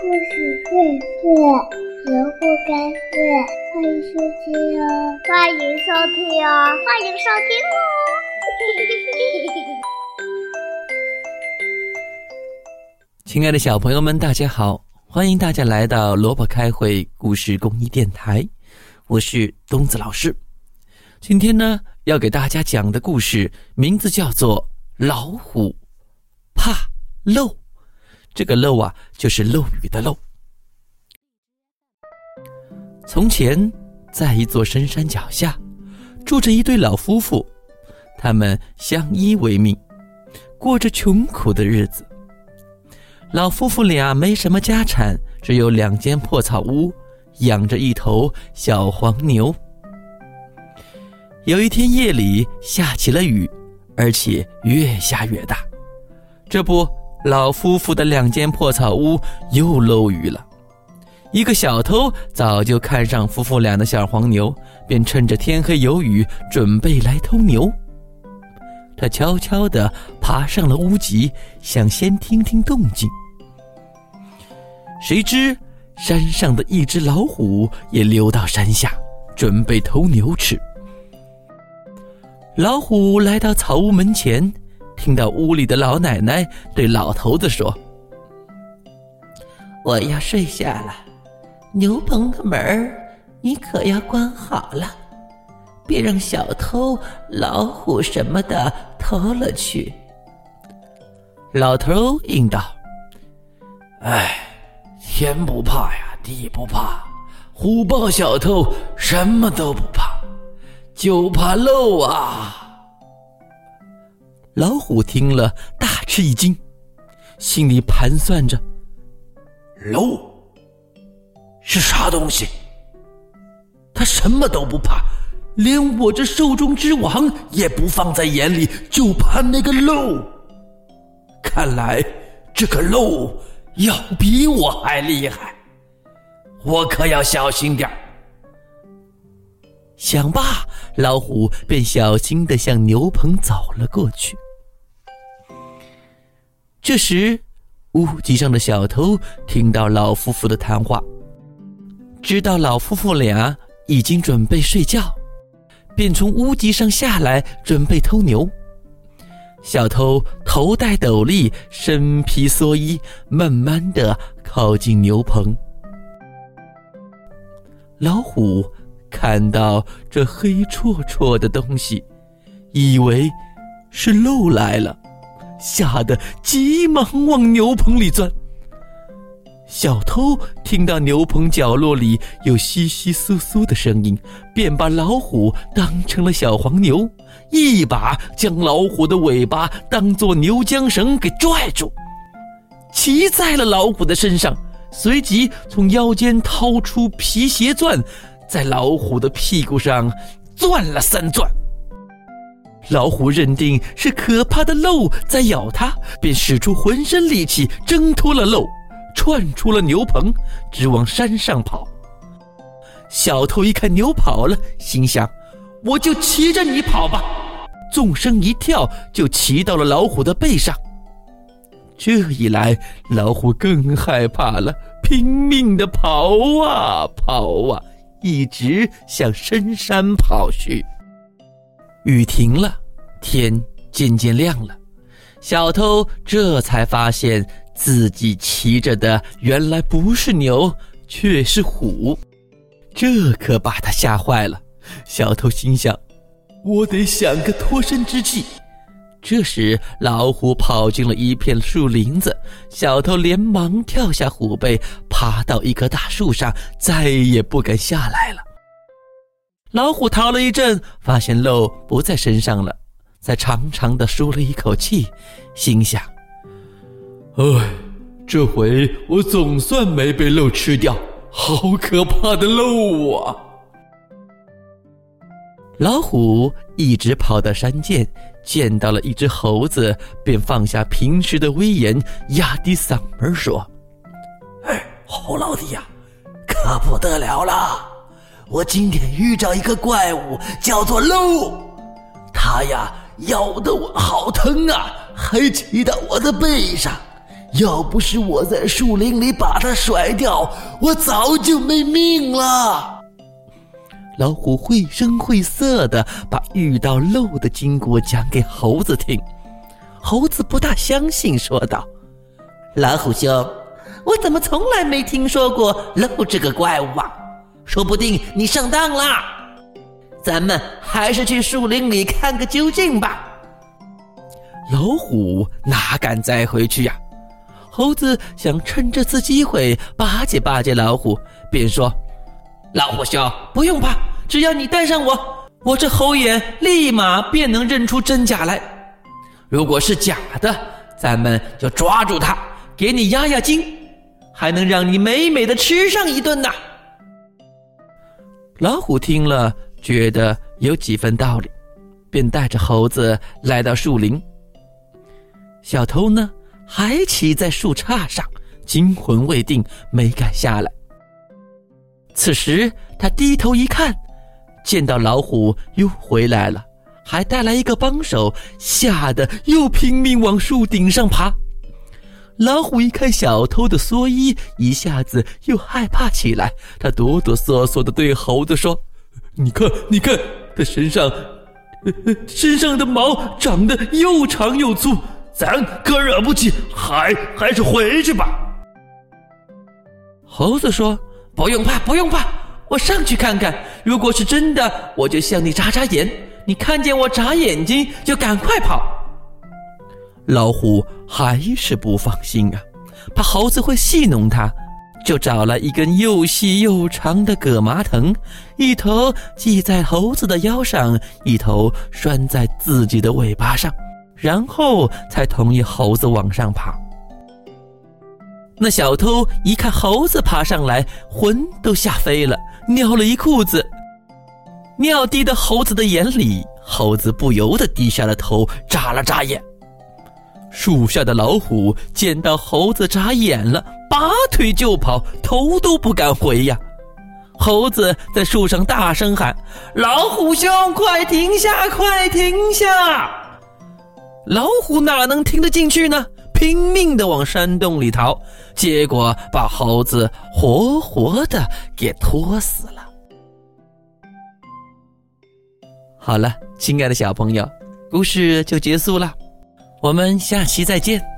故事会睡，人不该睡。欢迎收听哦，欢迎收听哦，欢迎收听哦。亲爱的小朋友们，大家好！欢迎大家来到萝卜开会故事公益电台，我是东子老师。今天呢，要给大家讲的故事名字叫做《老虎怕漏》。这个“漏”啊，就是漏雨的“漏”。从前，在一座深山脚下，住着一对老夫妇，他们相依为命，过着穷苦的日子。老夫妇俩没什么家产，只有两间破草屋，养着一头小黄牛。有一天夜里下起了雨，而且越下越大。这不，老夫妇的两间破草屋又漏雨了。一个小偷早就看上夫妇俩的小黄牛，便趁着天黑有雨，准备来偷牛。他悄悄地爬上了屋脊，想先听听动静。谁知山上的一只老虎也溜到山下，准备偷牛吃。老虎来到草屋门前，听到屋里的老奶奶对老头子说：“我要睡下了，牛棚的门你可要关好了。”别让小偷、老虎什么的偷了去。老头应道：“哎，天不怕呀，地不怕，虎豹小偷什么都不怕，就怕漏啊！”老虎听了大吃一惊，心里盘算着：“漏是啥东西？他什么都不怕。”连我这兽中之王也不放在眼里，就怕那个漏。看来这个漏要比我还厉害，我可要小心点想罢，老虎便小心的向牛棚走了过去。这时，屋脊上的小偷听到老夫妇的谈话，知道老夫妇俩已经准备睡觉。便从屋脊上下来，准备偷牛。小偷头戴斗笠，身披蓑衣，慢慢的靠近牛棚。老虎看到这黑绰绰的东西，以为是鹿来了，吓得急忙往牛棚里钻。小偷听到牛棚角落里有窸窸窣窣的声音，便把老虎当成了小黄牛，一把将老虎的尾巴当做牛缰绳给拽住，骑在了老虎的身上，随即从腰间掏出皮鞋钻，在老虎的屁股上钻了三钻。老虎认定是可怕的漏在咬它，便使出浑身力气挣脱了漏。窜出了牛棚，直往山上跑。小偷一看牛跑了，心想：“我就骑着你跑吧！”纵身一跳，就骑到了老虎的背上。这一来，老虎更害怕了，拼命的跑啊跑啊，一直向深山跑去。雨停了，天渐渐亮了，小偷这才发现。自己骑着的原来不是牛，却是虎，这可把他吓坏了。小偷心想：“我得想个脱身之计。”这时，老虎跑进了一片树林子，小偷连忙跳下虎背，爬到一棵大树上，再也不敢下来了。老虎逃了一阵，发现漏不在身上了，才长长的舒了一口气，心想。哎，这回我总算没被漏吃掉，好可怕的漏啊！老虎一直跑到山涧，见到了一只猴子，便放下平时的威严，压低嗓门说：“哎，猴老弟呀，可不得了了！我今天遇着一个怪物，叫做漏，他呀咬得我好疼啊，还骑到我的背上。”要不是我在树林里把它甩掉，我早就没命了。老虎绘声绘色的把遇到漏的经过讲给猴子听，猴子不大相信，说道：“老虎兄，我怎么从来没听说过漏这个怪物啊？说不定你上当了。咱们还是去树林里看个究竟吧。”老虎哪敢再回去呀？猴子想趁这次机会巴结巴结老虎，便说：“老虎兄，不用怕，只要你带上我，我这猴眼立马便能认出真假来。如果是假的，咱们就抓住它，给你压压惊，还能让你美美的吃上一顿呢。”老虎听了，觉得有几分道理，便带着猴子来到树林。小偷呢，还骑在树杈上，惊魂未定，没敢下来。此时他低头一看，见到老虎又回来了，还带来一个帮手，吓得又拼命往树顶上爬。老虎一看小偷的蓑衣，一下子又害怕起来。他哆哆嗦嗦地对猴子说：“你看，你看，他身上，身上的毛长得又长又粗。”咱可惹不起，还还是回去吧。猴子说：“不用怕，不用怕，我上去看看。如果是真的，我就向你眨眨眼。你看见我眨眼睛，就赶快跑。”老虎还是不放心啊，怕猴子会戏弄它，就找了一根又细又长的葛麻藤，一头系在猴子的腰上，一头拴在自己的尾巴上。然后才同意猴子往上爬。那小偷一看猴子爬上来，魂都吓飞了，尿了一裤子。尿滴到猴子的眼里，猴子不由得低下了头，眨了眨眼。树下的老虎见到猴子眨眼了，拔腿就跑，头都不敢回呀。猴子在树上大声喊：“老虎兄，快停下，快停下！”老虎哪能听得进去呢？拼命的往山洞里逃，结果把猴子活活的给拖死了。好了，亲爱的小朋友，故事就结束了，我们下期再见。